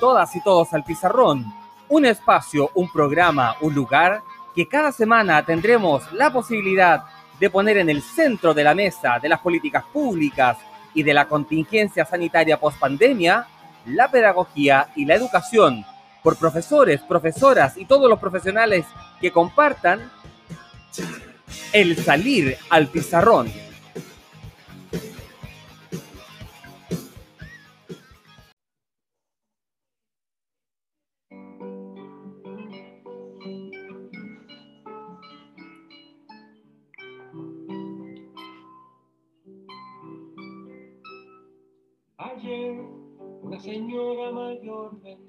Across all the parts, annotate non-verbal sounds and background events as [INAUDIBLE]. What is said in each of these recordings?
Todas y todos al pizarrón. Un espacio, un programa, un lugar que cada semana tendremos la posibilidad de poner en el centro de la mesa de las políticas públicas y de la contingencia sanitaria post-pandemia la pedagogía y la educación por profesores, profesoras y todos los profesionales que compartan el salir al pizarrón.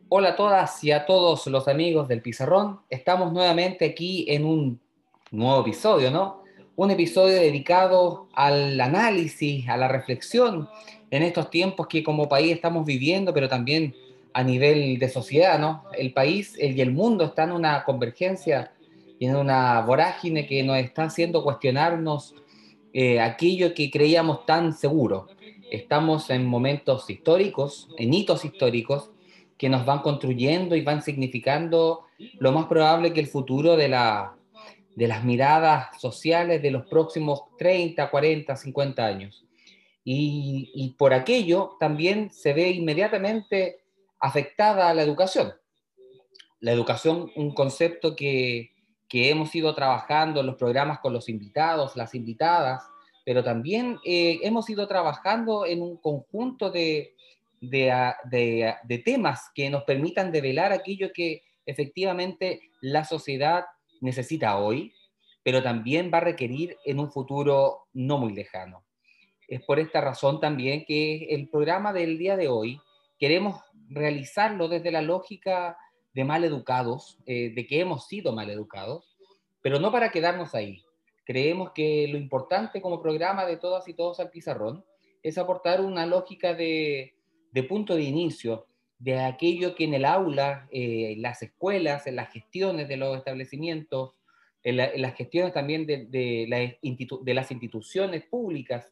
Hola a todas y a todos los amigos del Pizarrón. Estamos nuevamente aquí en un nuevo episodio, ¿no? Un episodio dedicado al análisis, a la reflexión en estos tiempos que como país estamos viviendo, pero también a nivel de sociedad, ¿no? El país y el mundo están en una convergencia y en una vorágine que nos está haciendo cuestionarnos eh, aquello que creíamos tan seguro. Estamos en momentos históricos, en hitos históricos, que nos van construyendo y van significando lo más probable que el futuro de la de las miradas sociales de los próximos 30, 40, 50 años. Y, por aquello también se ve inmediatamente afectada la educación. La educación, un concepto que, hemos ido trabajando en los programas con los invitados, las invitadas, pero también eh, hemos ido trabajando en un conjunto de, de, de temas que nos permitan develar aquello que efectivamente la sociedad necesita hoy, pero también va a requerir en un futuro no muy lejano. Es por esta razón también que el programa del día de hoy queremos realizarlo desde la lógica de mal educados, eh, de que hemos sido mal educados, pero no para quedarnos ahí. Creemos que lo importante como programa de todas y todos al pizarrón es aportar una lógica de, punto de inicio, de aquello que en el aula, eh, en las escuelas, en las gestiones de los establecimientos, en, las gestiones también de, de, de, las instituciones públicas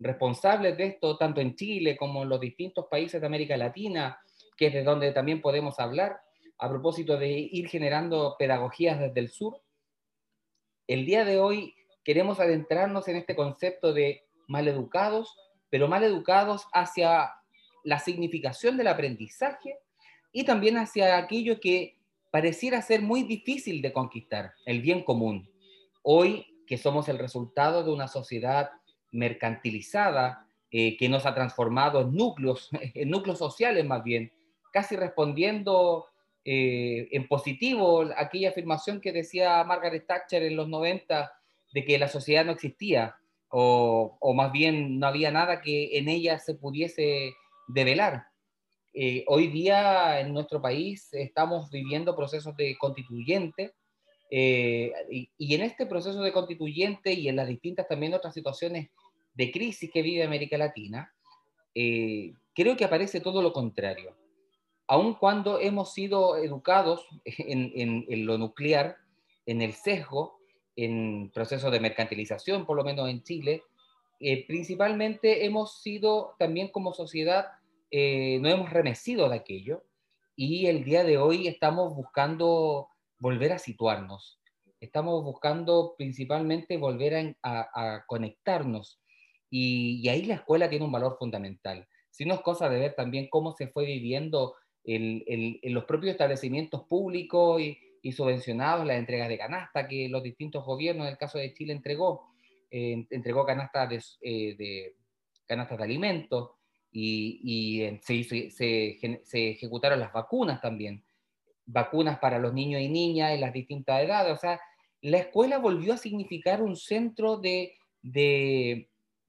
responsables de esto, tanto en Chile como en los distintos países de América Latina, que es de donde también podemos hablar, a propósito de ir generando pedagogías desde el sur. El día de hoy queremos adentrarnos en este concepto de maleducados, pero maleducados hacia la significación del aprendizaje y también hacia aquello que pareciera ser muy difícil de conquistar, el bien común. Hoy que somos el resultado de una sociedad mercantilizada eh, que nos ha transformado en núcleos, [LAUGHS] en núcleos sociales más bien, casi respondiendo eh, en positivo aquella afirmación que decía Margaret Thatcher en los 90 de que la sociedad no existía o, o más bien no había nada que en ella se pudiese develar. Eh, hoy día en nuestro país estamos viviendo procesos de constituyente eh, y, en este proceso de constituyente y en las distintas también otras situaciones de crisis que vive América Latina, eh, creo que aparece todo lo contrario. Aun cuando hemos sido educados en, en lo nuclear, en el sesgo, en procesos de mercantilización, por lo menos en Chile, principalmente hemos sido también como sociedad eh, no hemos remecido de aquello y el día de hoy estamos buscando volver a situarnos. Estamos buscando principalmente volver a, conectarnos y, ahí la escuela tiene un valor fundamental. Si no es cosa de ver también cómo se fue viviendo en los propios establecimientos públicos y, subvencionados, las entregas de canasta que los distintos gobiernos, en el caso de Chile, entregó, entregó canastas de, eh, de, canastas de alimentos, y, se, ejecutaron las vacunas también, vacunas para los niños y niñas en las distintas edades. O sea, la escuela volvió a significar un centro de, de,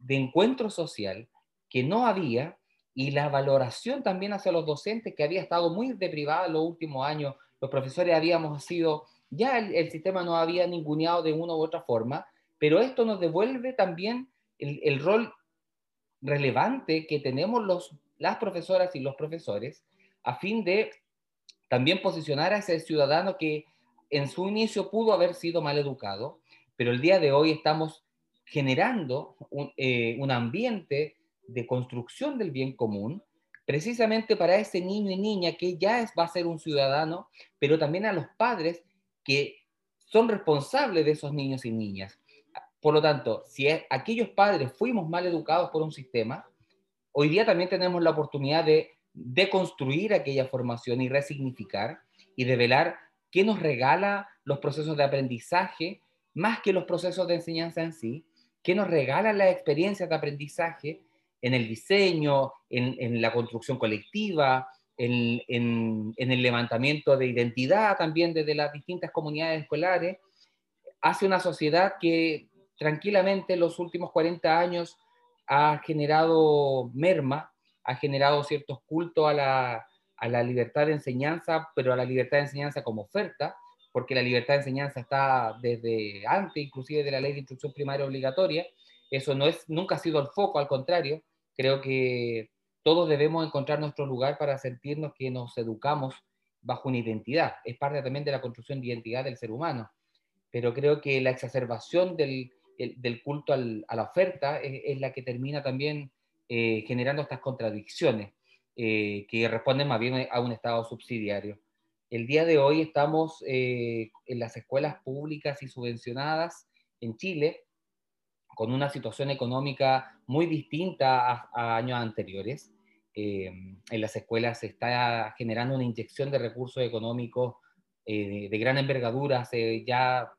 encuentro social que no había y la valoración también hacia los docentes que había estado muy deprivada los últimos años. Los profesores habíamos sido, ya el, el sistema no había ninguneado de una u otra forma, pero esto nos devuelve también el, rol relevante que tenemos los, las profesoras y los profesores a fin de también posicionar a ese ciudadano que en su inicio pudo haber sido mal educado, pero el día de hoy estamos generando un, eh, ambiente de construcción del bien común, precisamente para ese niño y niña que ya va a ser un ciudadano, pero también a los padres que son responsables de esos niños y niñas. Por lo tanto, si aquellos padres fuimos mal educados por un sistema, hoy día también tenemos la oportunidad de deconstruir aquella formación y resignificar y de velar qué nos regala los procesos de aprendizaje más que los procesos de enseñanza en sí, qué nos regala las experiencias de aprendizaje en el diseño, en, la construcción colectiva, en, el levantamiento de identidad también desde las distintas comunidades escolares, hace una sociedad que tranquilamente en los últimos 40 años ha generado merma, ha generado ciertos cultos a la, a la libertad de enseñanza, pero a la libertad de enseñanza como oferta, porque la libertad de enseñanza está desde antes, inclusive de la ley de instrucción primaria obligatoria. Eso no es, nunca ha sido el foco, al contrario, Creo que todos debemos encontrar nuestro lugar para sentirnos que nos educamos bajo una identidad. Es parte también de la construcción de identidad del ser humano. Pero creo que la exacerbación del, del culto a la oferta es, la que termina también eh, generando estas contradicciones eh, que responden más bien a un Estado subsidiario. El día de hoy estamos eh, en las escuelas públicas y subvencionadas en Chile con una situación económica muy distinta a, años anteriores. En las escuelas se está generando una inyección de recursos económicos de, gran envergadura, ya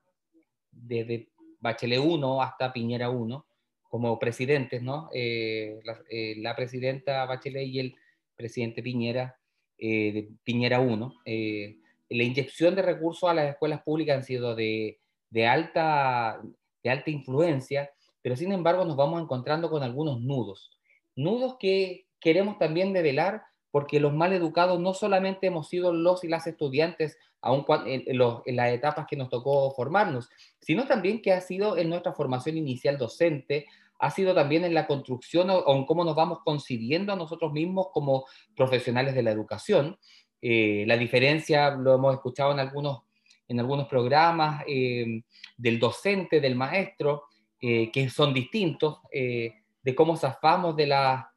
desde Bachelet 1 hasta Piñera 1, como presidentes, ¿no? Eh, la, presidenta Bachelet y el presidente Piñera, de Piñera 1. la inyección de recursos a las escuelas públicas han sido de, de alta, de alta influencia pero sin embargo nos vamos encontrando con algunos nudos. Nudos que queremos también develar porque los mal educados no solamente hemos sido los y las estudiantes aun en, en, las etapas que nos tocó formarnos, sino también que ha sido en nuestra formación inicial docente, ha sido también en la construcción o, en cómo nos vamos concibiendo a nosotros mismos como profesionales de la educación. Eh, la diferencia, lo hemos escuchado en algunos, en algunos programas, eh, del docente, del maestro, eh, que son distintos, eh, de cómo zafamos de, la,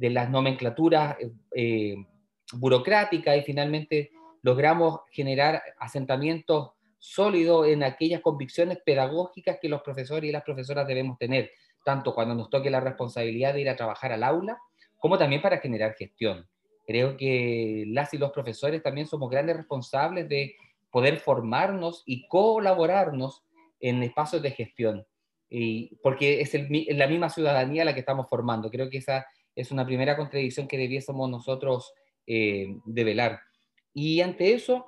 de las nomenclaturas eh, burocráticas y finalmente logramos generar asentamientos sólidos en aquellas convicciones pedagógicas que los profesores y las profesoras debemos tener, tanto cuando nos toque la responsabilidad de ir a trabajar al aula, como también para generar gestión. Creo que las y los profesores también somos grandes responsables de poder formarnos y colaborarnos en espacios de gestión porque es la misma ciudadanía la que estamos formando. Creo que esa es una primera contradicción que debiésemos nosotros eh, develar. Y ante eso,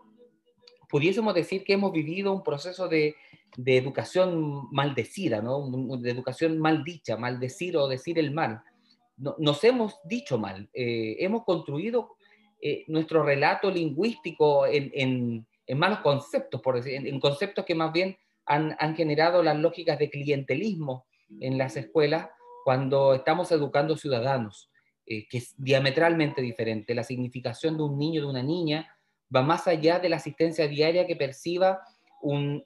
pudiésemos decir que hemos vivido un proceso de, de educación maldecida, ¿no? de educación maldicha, maldecir o decir el mal. nos hemos dicho mal, eh, hemos construido eh, nuestro relato lingüístico en, en, en, malos conceptos, por decir, en conceptos que más bien han, generado las lógicas de clientelismo en las escuelas cuando estamos educando ciudadanos, eh, que es diametralmente diferente. La significación de un niño, de una niña, va más allá de la asistencia diaria que perciba un,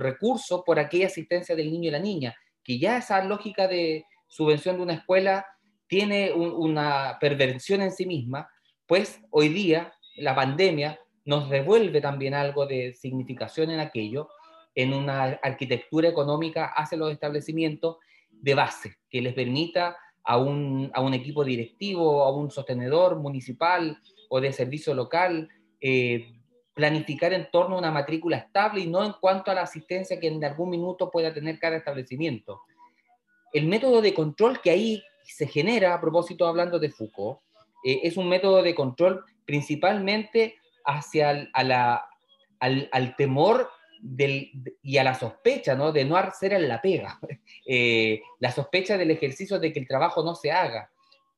recurso por aquella asistencia del niño y la niña, que ya esa lógica de subvención de una escuela tiene una perversión en sí misma, pues hoy día la pandemia nos devuelve también algo de significación en aquello en una arquitectura económica hacia los establecimientos de base, que les permita a un, a un equipo directivo, a un sostenedor municipal o de servicio local, eh, planificar en torno a una matrícula estable y no en cuanto a la asistencia que en algún minuto pueda tener cada establecimiento. El método de control que ahí se genera, a propósito hablando de Foucault, eh, es un método de control principalmente hacia a la, al, al, temor y a la sospecha ¿no? de no hacer en la pega, [LAUGHS] eh, la sospecha del ejercicio de que el trabajo no se haga,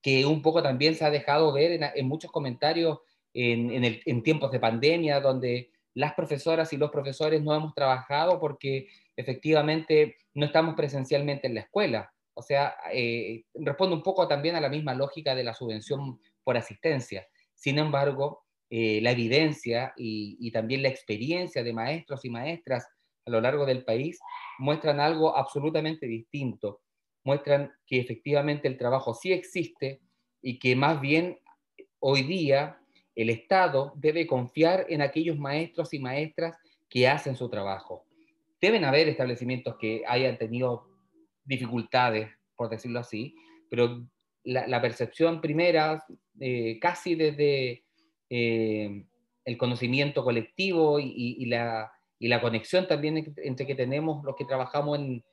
que un poco también se ha dejado ver en, muchos comentarios en, en, tiempos de pandemia, donde las profesoras y los profesores no hemos trabajado porque efectivamente no estamos presencialmente en la escuela. O sea, eh, responde un poco también a la misma lógica de la subvención por asistencia. Sin embargo, eh, la evidencia y, también la experiencia de maestros y maestras a lo largo del país muestran algo absolutamente distinto. Muestran que efectivamente el trabajo sí existe y que más bien hoy día el Estado debe confiar en aquellos maestros y maestras que hacen su trabajo. Deben haber establecimientos que hayan tenido dificultades, por decirlo así, pero la, percepción primera, eh, casi desde eh, el conocimiento colectivo y, la, conexión también entre que tenemos los que trabajamos en,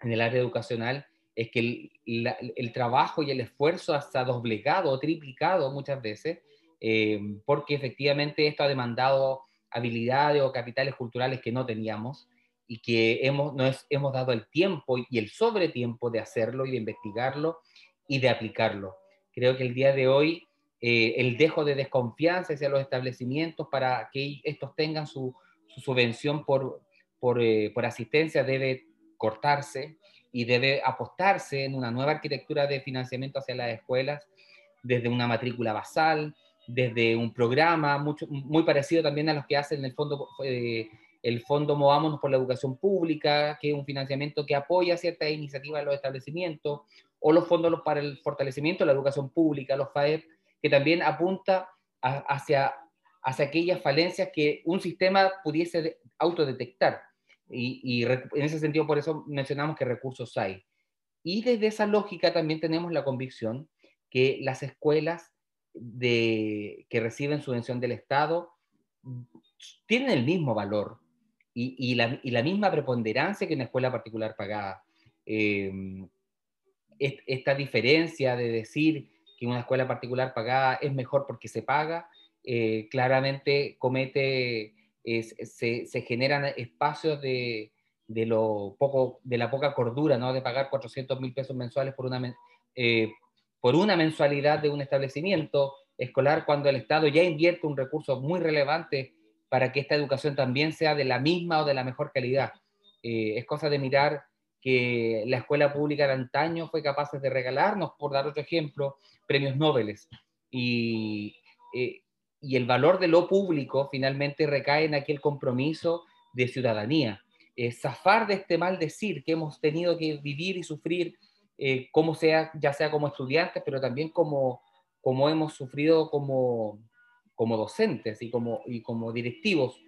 el área educacional, es que el, trabajo y el esfuerzo se ha doblegado o triplicado muchas veces, eh, porque efectivamente esto ha demandado habilidades o capitales culturales que no teníamos y que hemos, nos hemos dado el tiempo y el sobretiempo de hacerlo y de investigarlo y de aplicarlo. Creo que el día de hoy eh, el dejo de desconfianza hacia los establecimientos para que estos tengan su, subvención por, eh, por, asistencia debe cortarse y debe apostarse en una nueva arquitectura de financiamiento hacia las escuelas, desde una matrícula basal, desde un programa mucho, muy parecido también a los que hacen el fondo, eh, el fondo Movámonos por la Educación Pública, que es un financiamiento que apoya ciertas iniciativas de los establecimientos, o los fondos para el fortalecimiento de la educación pública, los FAEP, que también apunta hacia, hacia aquellas falencias que un sistema pudiese autodetectar. Y, y, en ese sentido, por eso mencionamos que recursos hay. Y desde esa lógica también tenemos la convicción que las escuelas de, que reciben subvención del Estado tienen el mismo valor y, y, la, misma preponderancia que una escuela particular pagada. Eh, esta diferencia de decir que una escuela particular pagada es mejor porque se paga, eh, claramente comete, se, se, generan espacios de, de, lo poco, de la poca cordura, ¿no? de pagar 400 mil pesos mensuales por una, eh, por una mensualidad de un establecimiento escolar cuando el Estado ya invierte un recurso muy relevante para que esta educación también sea de la misma o de la mejor calidad. Eh, es cosa de mirar la escuela pública de antaño fue capaz de regalarnos, por dar otro ejemplo, premios Nobel. Y, eh, y el valor de lo público finalmente recae en aquel compromiso de ciudadanía. Eh, zafar de este mal decir que hemos tenido que vivir y sufrir, eh, como sea, ya sea como estudiantes, pero también como, como hemos sufrido como, como docentes y como, y como directivos.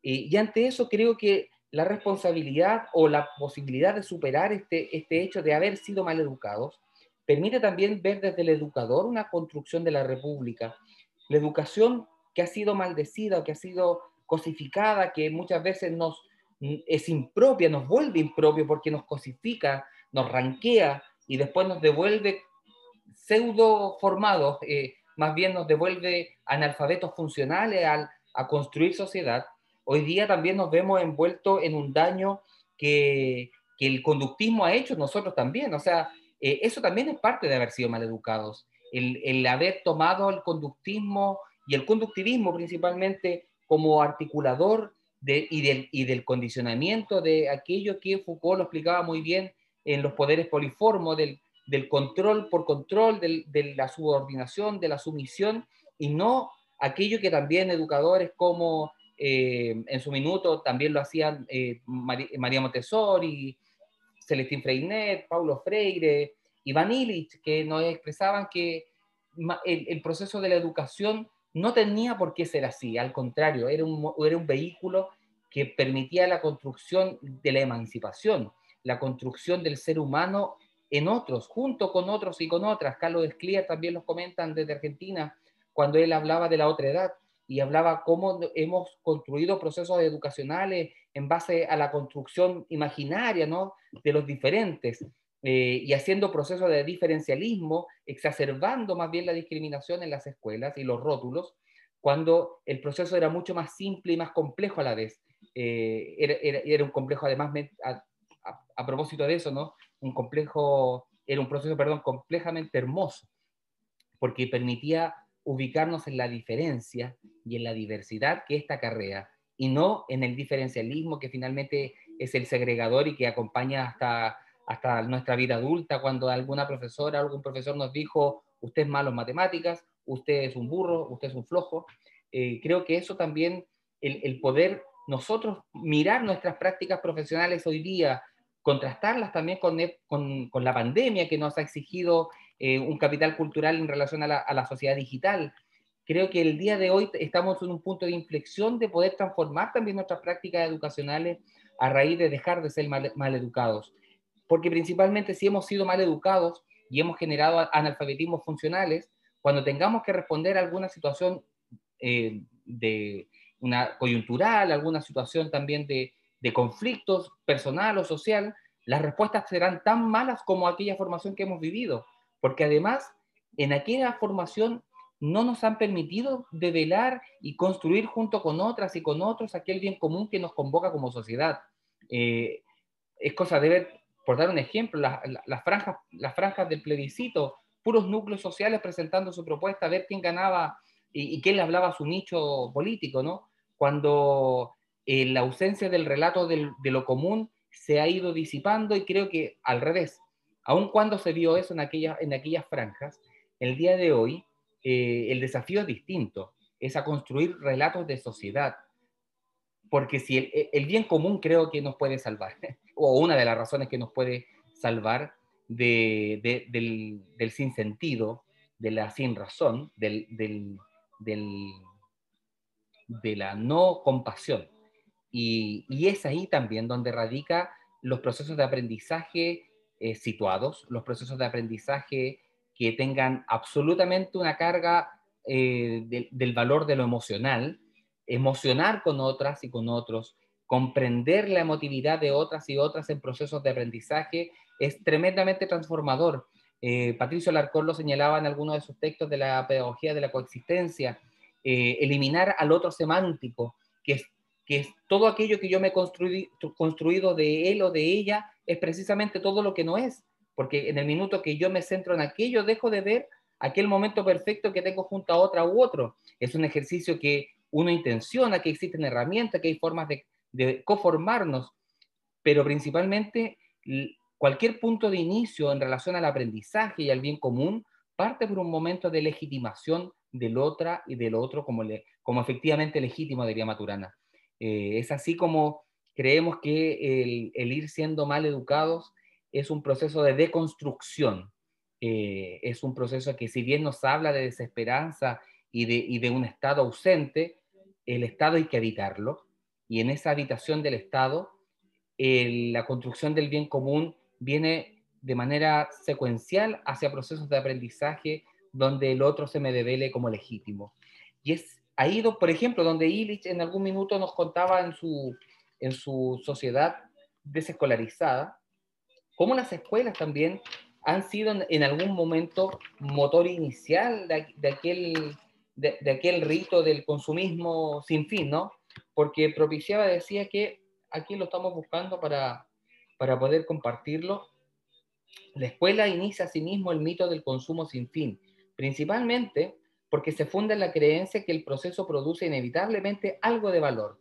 y ante eso creo que la responsabilidad o la posibilidad de superar este, este hecho de haber sido mal educados, permite también ver desde el educador una construcción de la república. La educación que ha sido maldecida o que ha sido cosificada, que muchas veces nos es impropia, nos vuelve impropio porque nos cosifica, nos ranquea y después nos devuelve pseudo formados, eh, más bien nos devuelve analfabetos funcionales al, a construir sociedad hoy día también nos vemos envueltos en un daño que, que el conductismo ha hecho nosotros también. O sea, eh, eso también es parte de haber sido maleducados. El, el haber tomado el conductismo y el conductivismo principalmente como articulador de, y, del, y del condicionamiento de aquello que Foucault lo explicaba muy bien en los poderes poliformos, del, del control por control, del, de la subordinación, de la sumisión, y no aquello que también educadores como eh, en su minuto también lo hacían eh, María Montessori, Celestín Freinet, Paulo Freire, Iván Illich, que nos expresaban que el, proceso de la educación no tenía por qué ser así, al contrario, era un, era un vehículo que permitía la construcción de la emancipación, la construcción del ser humano en otros, junto con otros y con otras. Carlos Esclier también los comentan desde Argentina, cuando él hablaba de la otra edad y hablaba cómo hemos construido procesos educacionales en base a la construcción imaginaria ¿no? de los diferentes eh, y haciendo procesos de diferencialismo, exacerbando más bien la discriminación en las escuelas y los rótulos, cuando el proceso era mucho más simple y más complejo a la vez. Eh, era, era, un complejo, además, a, a, propósito de eso, ¿no? Un complejo, era un proceso, perdón, complejamente hermoso, porque permitía ubicarnos en la diferencia y en la diversidad que esta carrera, y no en el diferencialismo que finalmente es el segregador y que acompaña hasta, hasta nuestra vida adulta, cuando alguna profesora, algún profesor nos dijo, usted es malo en matemáticas, usted es un burro, usted es un flojo. Eh, creo que eso también, el, el, poder nosotros mirar nuestras prácticas profesionales hoy día, contrastarlas también con, con, la pandemia que nos ha exigido eh, un capital cultural en relación a la, a la, sociedad digital. Creo que el día de hoy estamos en un punto de inflexión de poder transformar también nuestras prácticas educacionales a raíz de dejar de ser mal, mal educados. Porque principalmente si hemos sido mal educados y hemos generado analfabetismos funcionales, cuando tengamos que responder a alguna situación eh, de una coyuntural, alguna situación también de, de conflictos personal o social, las respuestas serán tan malas como aquella formación que hemos vivido, porque además en aquella formación no nos han permitido develar y construir junto con otras y con otros aquel bien común que nos convoca como sociedad. Eh, es cosa de ver, por dar un ejemplo, las, franjas, del plebiscito, puros núcleos sociales presentando su propuesta, ver quién ganaba y, quién le hablaba a su nicho político, ¿no? Cuando eh, la ausencia del relato de lo común se ha ido disipando y creo que al revés, aun cuando se vio eso en, aquellas en aquellas franjas, el día de hoy eh, el desafío es distinto, es a construir relatos de sociedad, porque si el, bien común creo que nos puede salvar, [LAUGHS] o una de las razones que nos puede salvar de, del, del sinsentido, de la sin razón, del, del, de la no compasión. Y, y, es ahí también donde radica los procesos de aprendizaje eh, situados, los procesos de aprendizaje que tengan absolutamente una carga eh, del valor de lo emocional, emocionar con otras y con otros, comprender la emotividad de otras y otras en procesos de aprendizaje es tremendamente transformador. Eh, Patricio Larcón lo señalaba en algunos de sus textos de la pedagogía de la coexistencia, eliminar al otro semántico, que es, que es todo aquello que yo me he construido de él o de ella, es precisamente todo lo que no es porque en el minuto que yo me centro en aquello, dejo de ver aquel momento perfecto que tengo junto a otra u otro. Es un ejercicio que uno intenciona, que existen herramientas, que hay formas de, de conformarnos, pero principalmente cualquier punto de inicio en relación al aprendizaje y al bien común parte por un momento de legitimación del otra y del otro como, como efectivamente legítimo, diría Maturana. Eh, es así como creemos que el, el, ir siendo mal educados es un proceso de deconstrucción, eh, es un proceso que si bien nos habla de desesperanza y de, y de un Estado ausente, el Estado hay que habitarlo, y en esa habitación del Estado, la construcción del bien común viene de manera secuencial hacia procesos de aprendizaje donde el otro se me devele como legítimo. Y es ahí, por ejemplo, donde Illich en algún minuto nos contaba en su, en su sociedad desescolarizada, cómo las escuelas también han sido en algún momento motor inicial de, aquel, de, aquel rito del consumismo sin fin, ¿no? Porque propiciaba, decía que aquí lo estamos buscando para, para poder compartirlo. La escuela inicia asimismo el mito del consumo sin fin, principalmente porque se funda en la creencia que el proceso produce inevitablemente algo de valor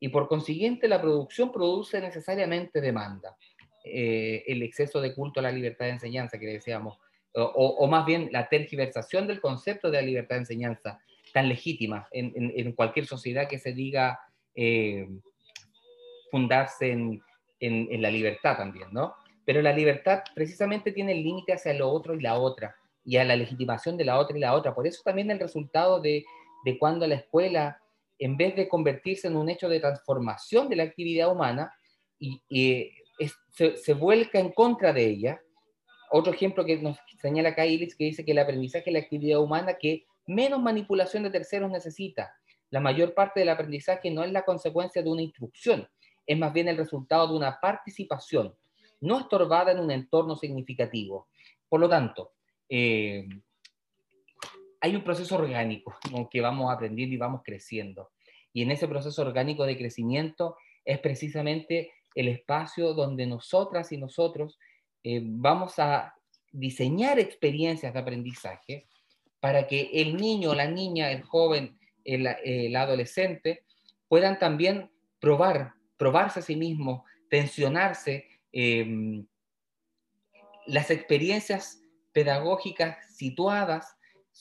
y por consiguiente la producción produce necesariamente demanda. Eh, el exceso de culto a la libertad de enseñanza que decíamos, o, más bien la tergiversación del concepto de la libertad de enseñanza, tan legítima en, cualquier sociedad que se diga eh, fundarse en, la libertad también, ¿no? Pero la libertad precisamente tiene el límite hacia lo otro y la otra, y a la legitimación de la otra y la otra. Por eso también el resultado de, cuando la escuela, en vez de convertirse en un hecho de transformación de la actividad humana, y, se, vuelca en contra de ella. Otro ejemplo que nos señala acá Iris, que dice que el aprendizaje es la actividad humana que menos manipulación de terceros necesita. La mayor parte del aprendizaje no es la consecuencia de una instrucción, es más bien el resultado de una participación, no estorbada en un entorno significativo. Por lo tanto, eh, hay un proceso orgánico con que vamos aprendiendo y vamos creciendo. Y en ese proceso orgánico de crecimiento es precisamente el espacio donde nosotras y nosotros eh, vamos a diseñar experiencias de aprendizaje para que el niño, la niña, el joven, el, adolescente puedan también probar, probarse a sí mismo, tensionarse. Em, las experiencias pedagógicas situadas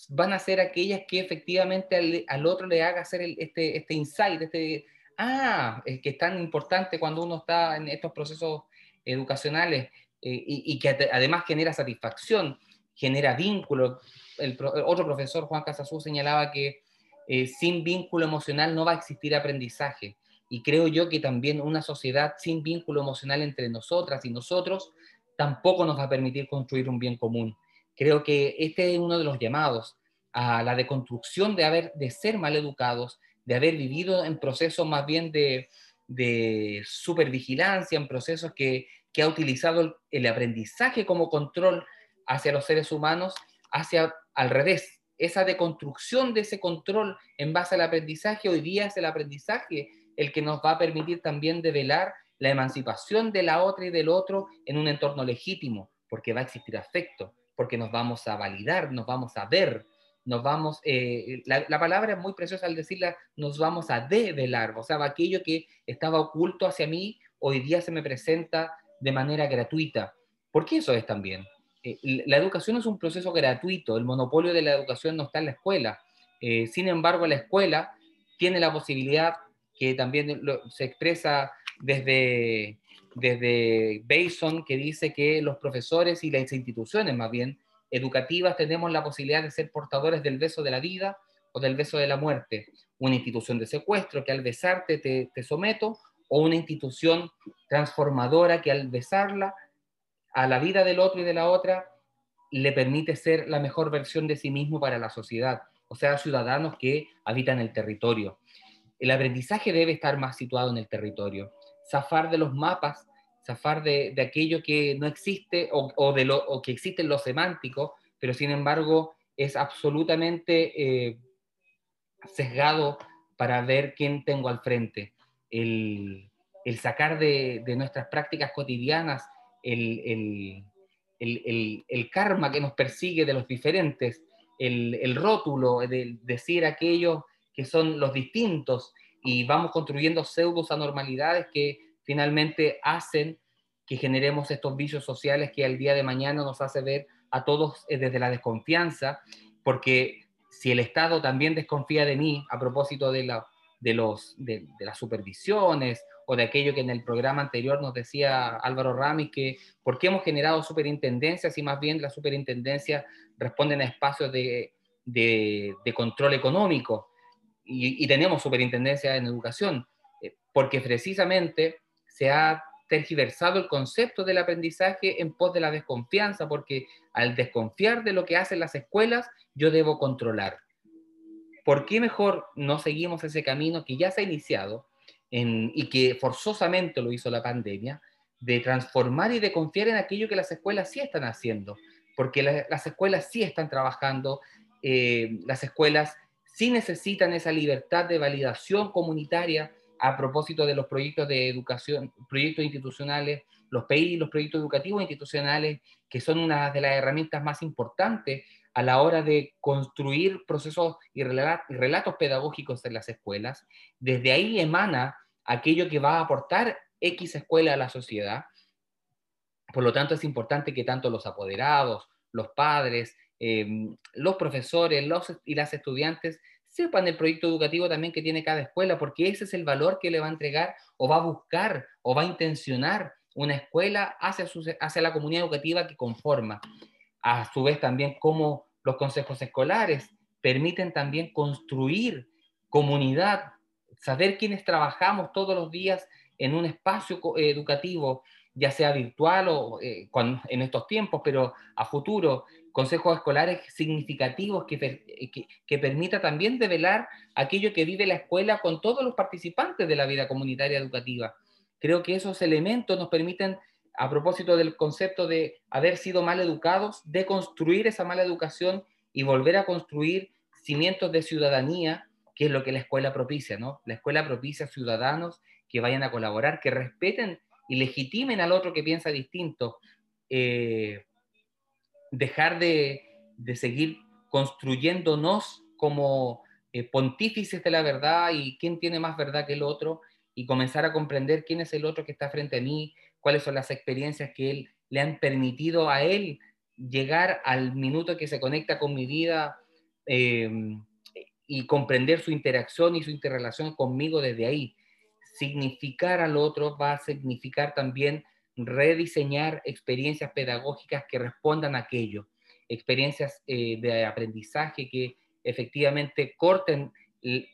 van a ser aquellas que efectivamente al, otro le haga hacer este, este insight, este ah, es que es tan importante cuando uno está en estos procesos educacionales eh, y, que además genera satisfacción, genera vínculo. El, otro profesor, Juan Casasú, señalaba que eh, sin vínculo emocional no va a existir aprendizaje. Y creo yo que también una sociedad sin vínculo emocional entre nosotras y nosotros tampoco nos va a permitir construir un bien común. Creo que este es uno de los llamados a la deconstrucción de, haber, de ser mal educados, de haber vivido en procesos más bien de, de supervigilancia, en procesos que, que ha utilizado el, aprendizaje como control hacia los seres humanos, hacia al revés, esa deconstrucción de ese control en base al aprendizaje, hoy día es el aprendizaje el que nos va a permitir también develar la emancipación de la otra y del otro en un entorno legítimo, porque va a existir afecto, porque nos vamos a validar, nos vamos a ver, nos vamos, eh, la, palabra es muy preciosa al decirla, nos vamos a develar, o sea, aquello que estaba oculto hacia mí, hoy día se me presenta de manera gratuita. ¿Por qué eso es también? Eh, la educación es un proceso gratuito, el monopolio de la educación no está en la escuela. Eh, sin embargo, la escuela tiene la posibilidad, que también se expresa desde, desde Bason, que dice que los profesores y las instituciones más bien educativas tenemos la posibilidad de ser portadores del beso de la vida o del beso de la muerte. Una institución de secuestro que al besarte te, te someto o una institución transformadora que al besarla a la vida del otro y de la otra le permite ser la mejor versión de sí mismo para la sociedad, o sea, ciudadanos que habitan el territorio. El aprendizaje debe estar más situado en el territorio, zafar de los mapas zafar de, aquello que no existe o, de lo, que existe en lo semántico, pero sin embargo es absolutamente eh, sesgado para ver quién tengo al frente. El, sacar de, nuestras prácticas cotidianas el, karma que nos persigue de los diferentes, el, rótulo de decir aquellos que son los distintos y vamos construyendo pseudos anormalidades que finalmente hacen que generemos estos vicios sociales que al día de mañana nos hace ver a todos eh, desde la desconfianza, porque si el Estado también desconfía de mí a propósito de, la, de, los, de, las supervisiones o de aquello que en el programa anterior nos decía Álvaro Ramis, que por qué hemos generado superintendencias y más bien las superintendencias responden a espacios de, de, control económico y, y tenemos superintendencias en educación, eh, porque precisamente se ha tergiversado el concepto del aprendizaje en pos de la desconfianza, porque al desconfiar de lo que hacen las escuelas, yo debo controlar. ¿Por qué mejor no seguimos ese camino que ya se ha iniciado y que forzosamente lo hizo la pandemia, de transformar y de confiar en aquello que las escuelas sí están haciendo? Porque las escuelas sí están trabajando, eh, las escuelas sí necesitan esa libertad de validación comunitaria a propósito de los proyectos de educación, proyectos institucionales, los PI, los proyectos educativos institucionales, que son una de las herramientas más importantes a la hora de construir procesos y relatos pedagógicos en las escuelas. Desde ahí emana aquello que va a aportar X escuela a la sociedad. Por lo tanto, es importante que tanto los apoderados, los padres, eh, los profesores los, y las estudiantes sepan el proyecto educativo también que tiene cada escuela, porque ese es el valor que le va a entregar o va a buscar o va a intencionar una escuela hacia, hacia la comunidad educativa que conforma. A su vez también cómo los consejos escolares permiten también construir comunidad, saber quiénes trabajamos todos los días en un espacio educativo, ya sea virtual o eh, en estos tiempos, pero a futuro, consejos escolares significativos que, que, permita también develar aquello que vive la escuela con todos los participantes de la vida comunitaria educativa. Creo que esos elementos nos permiten, a propósito del concepto de haber sido mal educados, de construir esa mala educación y volver a construir cimientos de ciudadanía, que es lo que la escuela propicia, ¿no? La escuela propicia ciudadanos que vayan a colaborar, que respeten y legitimen al otro que piensa distinto. Eh, dejar de, seguir construyéndonos como eh, pontífices de la verdad y quién tiene más verdad que el otro y comenzar a comprender quién es el otro que está frente a mí, cuáles son las experiencias que él le han permitido a él llegar al minuto que se conecta con mi vida em, y comprender su interacción y su interrelación conmigo desde ahí. significar al otro va a significar también rediseñar experiencias pedagógicas que respondan a aquello, experiencias eh, de aprendizaje que efectivamente corten,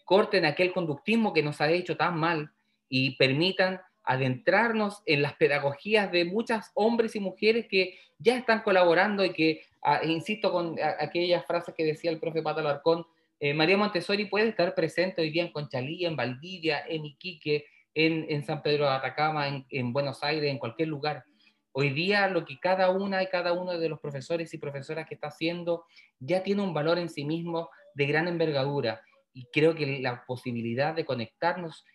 corten aquel conductismo que nos ha hecho tan mal y permitan adentrarnos en las pedagogías de muchos hombres y mujeres que ya están colaborando y que, ah, insisto con aquellas frases que decía el profe Pato Alarcón, eh, María Montessori puede estar presente hoy día en Conchalí, en Valdivia, en Iquique, en, San Pedro de Atacama, en, Buenos Aires, en cualquier lugar. Hoy día lo que cada una y cada uno de los profesores y profesoras que está haciendo ya tiene un valor en sí mismo de gran envergadura y creo que la posibilidad de conectarnos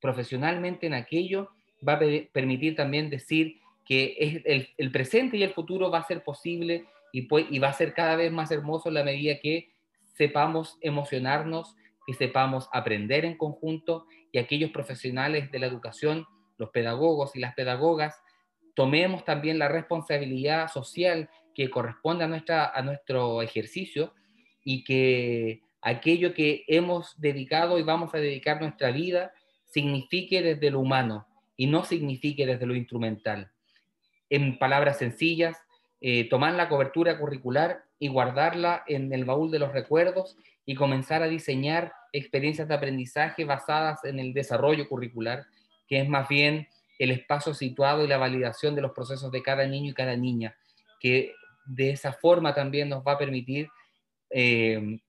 profesionalmente en aquello va a permitir también decir que es el, presente y el futuro va a ser posible y, y va a ser cada vez más hermoso en la medida que sepamos emocionarnos, que sepamos aprender en conjunto y aquellos profesionales de la educación, los pedagogos y las pedagogas, tomemos también la responsabilidad social que corresponde a, nuestra, a nuestro ejercicio y que aquello que hemos dedicado y vamos a dedicar nuestra vida signifique desde lo humano y no signifique desde lo instrumental. En palabras sencillas, eh, tomar la cobertura curricular y guardarla en el baúl de los recuerdos y comenzar a diseñar experiencias de aprendizaje basadas en el desarrollo curricular, que es más bien el espacio situado y la validación de los procesos de cada niño y cada niña, que de esa forma también nos va a permitir eh,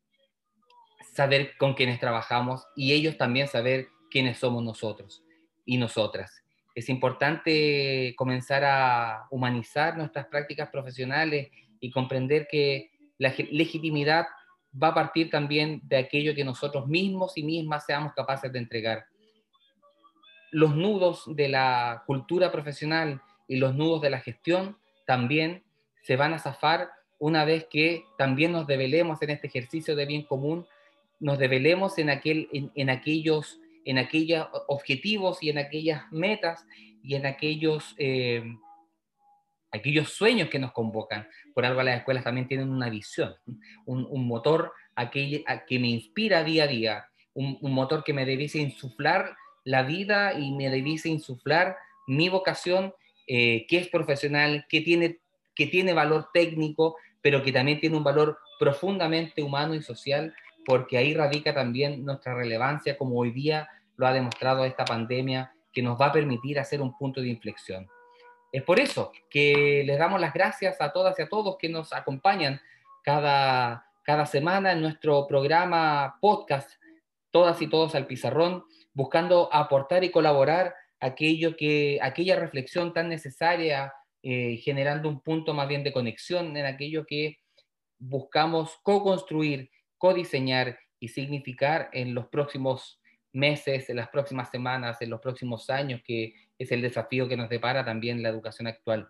saber con quiénes trabajamos y ellos también saber quiénes somos nosotros y nosotras. Es importante comenzar a humanizar nuestras prácticas profesionales y comprender que la legitimidad va a partir también de aquello que nosotros mismos y mismas seamos capaces de entregar. Los nudos de la cultura profesional y los nudos de la gestión también se van a zafar una vez que también nos develemos en este ejercicio de bien común, nos develemos en, aquel, en, aquellos, en aquellos objetivos y en aquellas metas y en aquellos, eh, aquellos sueños que nos convocan. Por algo las escuelas también tienen una visión, un, motor aquel, que me inspira día a día, un, motor que me debiese insuflar la vida y me debiese insuflar mi vocación, eh, que es profesional, que tiene, que tiene valor técnico, pero que también tiene un valor profundamente humano y social, porque ahí radica también nuestra relevancia, como hoy día lo ha demostrado esta pandemia, que nos va a permitir hacer un punto de inflexión. Es por eso que les damos las gracias a todas y a todos que nos acompañan cada, cada semana en nuestro programa podcast, todas y todos al pizarrón, buscando aportar y colaborar aquello que, aquella reflexión tan necesaria, eh, generando un punto más bien de conexión en aquello que buscamos co-construir, co-diseñar y significar en los próximos meses, en las próximas semanas, en los próximos años, que es el desafío que nos depara también la educación actual.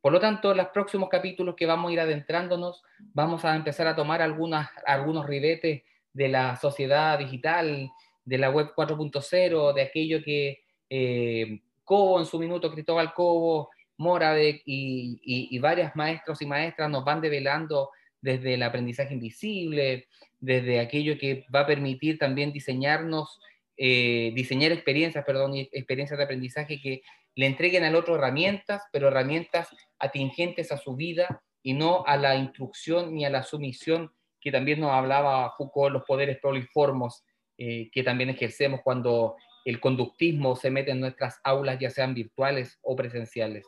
Por lo tanto, en los próximos capítulos que vamos a ir adentrándonos, vamos a empezar a tomar algunas, algunos ribetes de la sociedad digital, de la web 4.0, de aquello que eh, Cobo en su minuto, Cristóbal Cobo, Moravec y, y, y varias maestros y maestras nos van develando desde el aprendizaje invisible, desde aquello que va a permitir también diseñarnos eh, diseñar experiencias, perdón, experiencias de aprendizaje que le entreguen al otro herramientas, pero herramientas atingentes a su vida y no a la instrucción ni a la sumisión que también nos hablaba Foucault, los poderes proliformos eh, que también ejercemos cuando el conductismo se mete en nuestras aulas, ya sean virtuales o presenciales.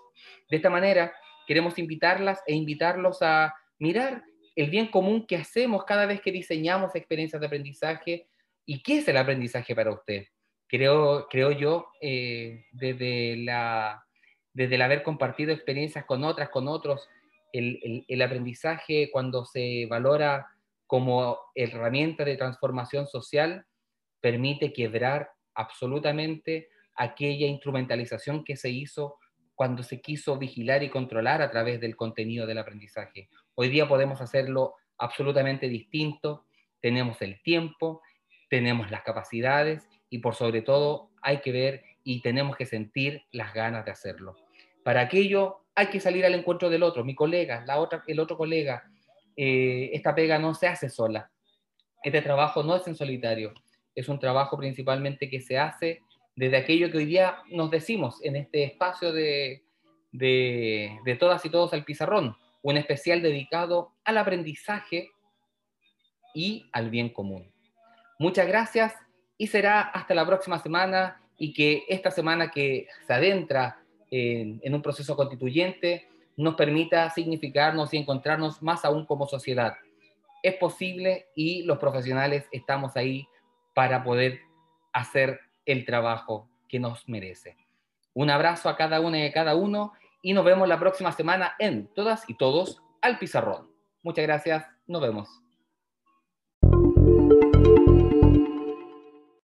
De esta manera, queremos invitarlas e invitarlos a mirar el bien común que hacemos cada vez que diseñamos experiencias de aprendizaje, ¿Y qué es el aprendizaje para usted? Creo, creo yo, eh, desde, la, desde el haber compartido experiencias con otras, con otros, el, el, aprendizaje cuando se valora como herramienta de transformación social, permite quebrar absolutamente aquella instrumentalización que se hizo cuando se quiso vigilar y controlar a través del contenido del aprendizaje. Hoy día podemos hacerlo absolutamente distinto, tenemos el tiempo, tenemos las capacidades y por sobre todo hay que ver y tenemos que sentir las ganas de hacerlo. Para aquello hay que salir al encuentro del otro, mi colega, la otra, el otro colega. Eh, esta pega no se hace sola. Este trabajo no es en solitario, es un trabajo principalmente que se hace desde aquello que hoy día nos decimos en este espacio de, de, todas y todos al pizarrón, un especial dedicado al aprendizaje y al bien común. Muchas gracias y será hasta la próxima semana y que esta semana que se adentra en, un proceso constituyente nos permita significarnos y encontrarnos más aún como sociedad. Es posible y los profesionales estamos ahí para poder hacer el trabajo que nos merece. Un abrazo a cada una y a cada uno y nos vemos la próxima semana en Todas y Todos al Pizarrón. Muchas gracias, nos vemos.